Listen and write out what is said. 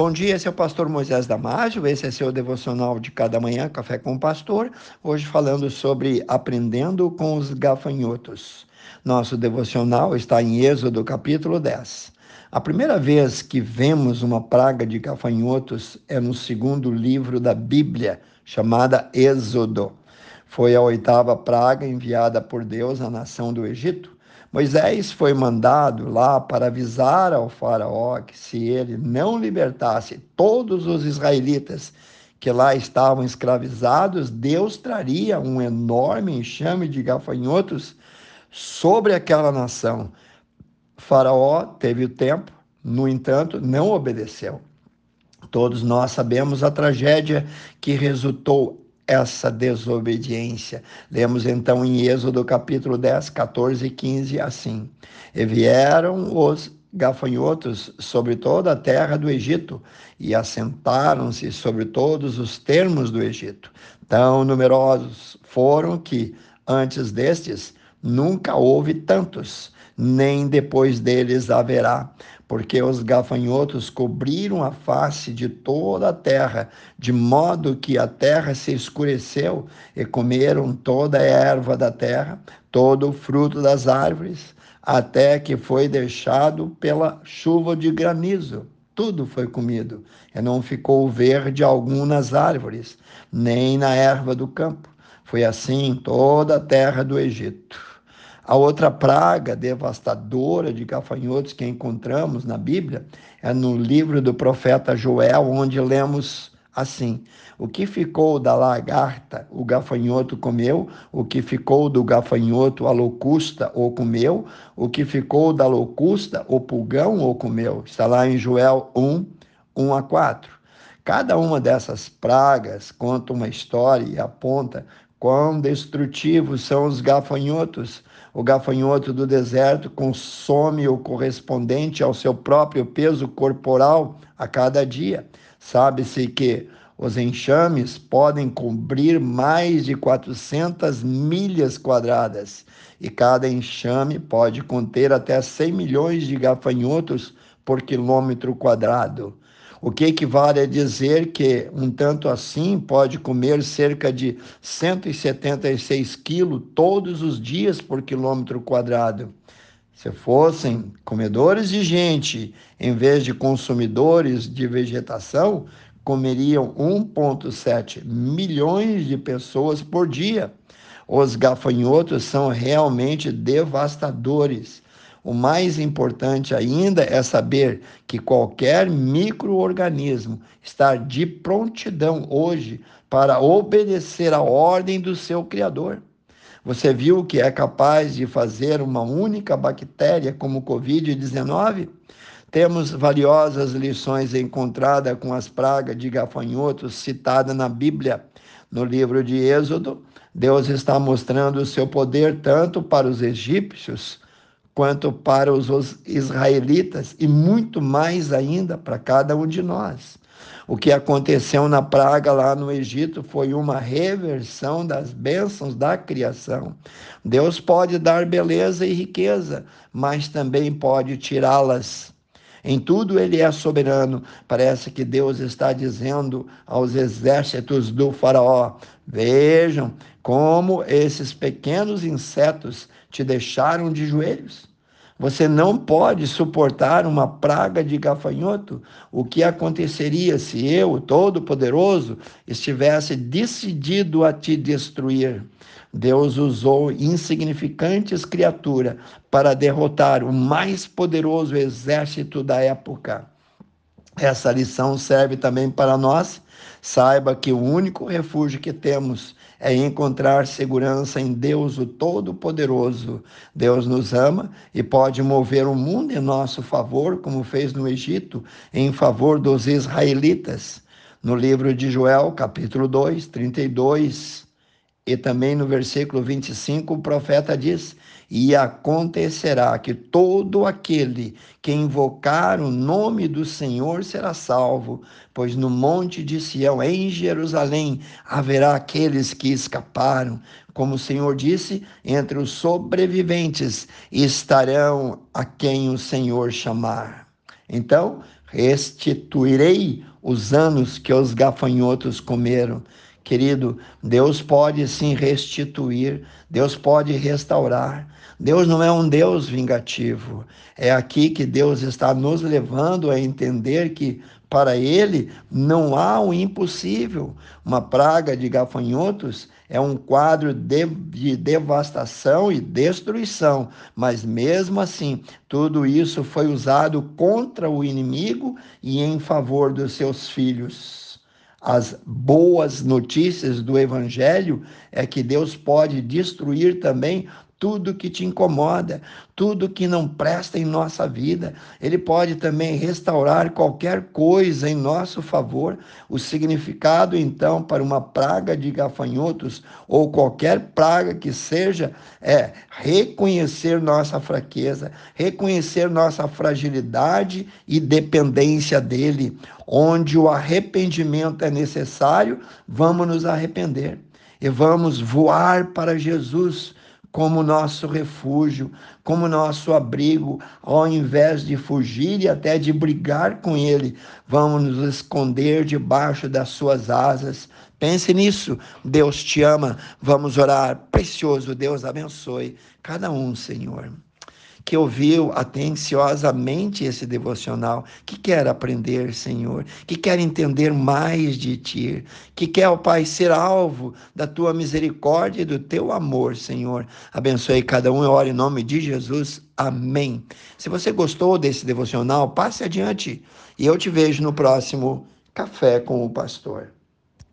Bom dia, esse é o pastor Moisés Damásio, esse é seu devocional de cada manhã, Café com o Pastor, hoje falando sobre aprendendo com os gafanhotos. Nosso devocional está em Êxodo capítulo 10. A primeira vez que vemos uma praga de gafanhotos é no segundo livro da Bíblia, chamada Êxodo. Foi a oitava praga enviada por Deus à nação do Egito Moisés foi mandado lá para avisar ao Faraó que se ele não libertasse todos os israelitas que lá estavam escravizados, Deus traria um enorme enxame de gafanhotos sobre aquela nação. Faraó teve o tempo, no entanto, não obedeceu. Todos nós sabemos a tragédia que resultou essa desobediência. Lemos então em Êxodo capítulo 10, 14 e 15 assim: E vieram os gafanhotos sobre toda a terra do Egito e assentaram-se sobre todos os termos do Egito. Tão numerosos foram que, antes destes, nunca houve tantos, nem depois deles haverá porque os gafanhotos cobriram a face de toda a terra, de modo que a terra se escureceu e comeram toda a erva da terra, todo o fruto das árvores, até que foi deixado pela chuva de granizo. Tudo foi comido, e não ficou verde algum nas árvores, nem na erva do campo. Foi assim toda a terra do Egito. A outra praga devastadora de gafanhotos que encontramos na Bíblia é no livro do profeta Joel, onde lemos assim: O que ficou da lagarta, o gafanhoto comeu, o que ficou do gafanhoto, a locusta o comeu, o que ficou da locusta, o pulgão o comeu. Está lá em Joel 1, 1 a 4. Cada uma dessas pragas conta uma história e aponta quão destrutivos são os gafanhotos o gafanhoto do deserto consome o correspondente ao seu próprio peso corporal a cada dia. Sabe-se que os enxames podem cobrir mais de 400 milhas quadradas e cada enxame pode conter até 100 milhões de gafanhotos por quilômetro quadrado o que equivale a dizer que um tanto assim pode comer cerca de 176 quilos todos os dias por quilômetro quadrado. Se fossem comedores de gente em vez de consumidores de vegetação, comeriam 1,7 milhões de pessoas por dia. Os gafanhotos são realmente devastadores o mais importante ainda é saber que qualquer microorganismo está de prontidão hoje para obedecer à ordem do seu Criador. Você viu que é capaz de fazer uma única bactéria como o Covid-19? Temos valiosas lições encontradas com as pragas de gafanhotos citadas na Bíblia. No livro de Êxodo, Deus está mostrando o seu poder tanto para os egípcios quanto para os israelitas e muito mais ainda para cada um de nós. O que aconteceu na praga lá no Egito foi uma reversão das bênçãos da criação. Deus pode dar beleza e riqueza, mas também pode tirá-las. Em tudo ele é soberano. Parece que Deus está dizendo aos exércitos do Faraó: Vejam como esses pequenos insetos te deixaram de joelhos. Você não pode suportar uma praga de gafanhoto. O que aconteceria se eu, Todo-Poderoso, estivesse decidido a te destruir? Deus usou insignificantes criaturas para derrotar o mais poderoso exército da época. Essa lição serve também para nós. Saiba que o único refúgio que temos é encontrar segurança em Deus, o Todo-Poderoso. Deus nos ama e pode mover o mundo em nosso favor, como fez no Egito, em favor dos israelitas. No livro de Joel, capítulo 2, 32 e também no versículo 25, o profeta diz: E acontecerá que todo aquele que invocar o nome do Senhor será salvo, pois no monte de Sião, em Jerusalém, haverá aqueles que escaparam. Como o Senhor disse, entre os sobreviventes estarão a quem o Senhor chamar. Então, restituirei os anos que os gafanhotos comeram. Querido, Deus pode sim restituir, Deus pode restaurar. Deus não é um Deus vingativo. É aqui que Deus está nos levando a entender que para ele não há o impossível. Uma praga de gafanhotos é um quadro de, de, devastação e destruição, mas mesmo assim, tudo isso foi usado contra o inimigo e em favor dos seus filhos. As boas notícias do Evangelho é que Deus pode destruir também tudo que te incomoda, tudo que não presta em nossa vida. Ele pode também restaurar qualquer coisa em nosso favor. O significado, então, para uma praga de gafanhotos ou qualquer praga que seja, é reconhecer nossa fraqueza, reconhecer nossa fragilidade e dependência dele. Onde o arrependimento é necessário, vamos nos arrepender e vamos voar para Jesus como nosso refúgio, como nosso abrigo, ao invés de fugir e até de brigar com Ele, vamos nos esconder debaixo das Suas asas. Pense nisso, Deus te ama. Vamos orar. Precioso Deus abençoe cada um, Senhor que ouviu atenciosamente esse devocional, que quer aprender, Senhor, que quer entender mais de Ti, que quer, ó Pai, ser alvo da Tua misericórdia e do Teu amor, Senhor. Abençoe cada um e ore em nome de Jesus. Amém. Se você gostou desse devocional, passe adiante e eu te vejo no próximo Café com o Pastor.